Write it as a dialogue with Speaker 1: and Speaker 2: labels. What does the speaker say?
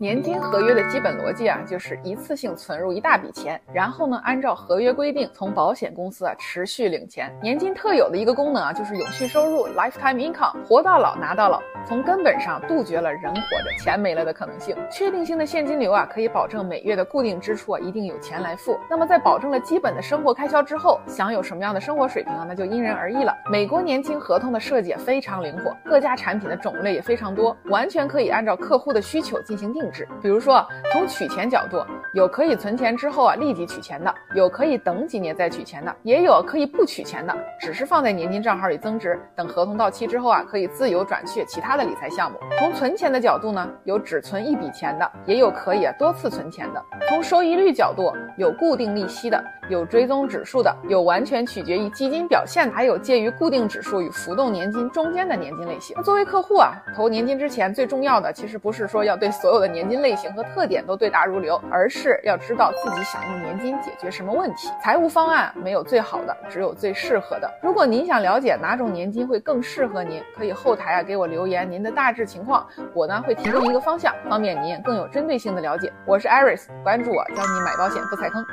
Speaker 1: 年金合约的基本逻辑啊，就是一次性存入一大笔钱，然后呢，按照合约规定从保险公司啊持续领钱。年金特有的一个功能啊，就是永续收入 （lifetime income），活到老拿到老，从根本上杜绝了人活着钱没了的可能性。确定性的现金流啊，可以保证每月的固定支出啊一定有钱来付。那么在保证了基本的生活开销之后，享有什么样的生活水平啊，那就因人而异了。美国年金合同的设计也非常灵活，各家产品的种类也非常多，完全可以按照客户的需求进行定制。比如说，从取钱角度，有可以存钱之后啊立即取钱的，有可以等几年再取钱的，也有可以不取钱的，只是放在年金账号里增值，等合同到期之后啊可以自由转去其他的理财项目。从存钱的角度呢，有只存一笔钱的，也有可以多次存钱的。从收益率角度，有固定利息的，有追踪指数的，有完全取决于基金表现的，还有介于固定指数与浮动年金中间的年金类型。那作为客户啊，投年金之前最重要的其实不是说要对所有的年年金类型和特点都对答如流，而是要知道自己想用年金解决什么问题。财务方案没有最好的，只有最适合的。如果您想了解哪种年金会更适合您，可以后台啊给我留言您的大致情况，我呢会提供一个方向，方便您更有针对性的了解。我是 Iris，关注我，教你买保险不踩坑。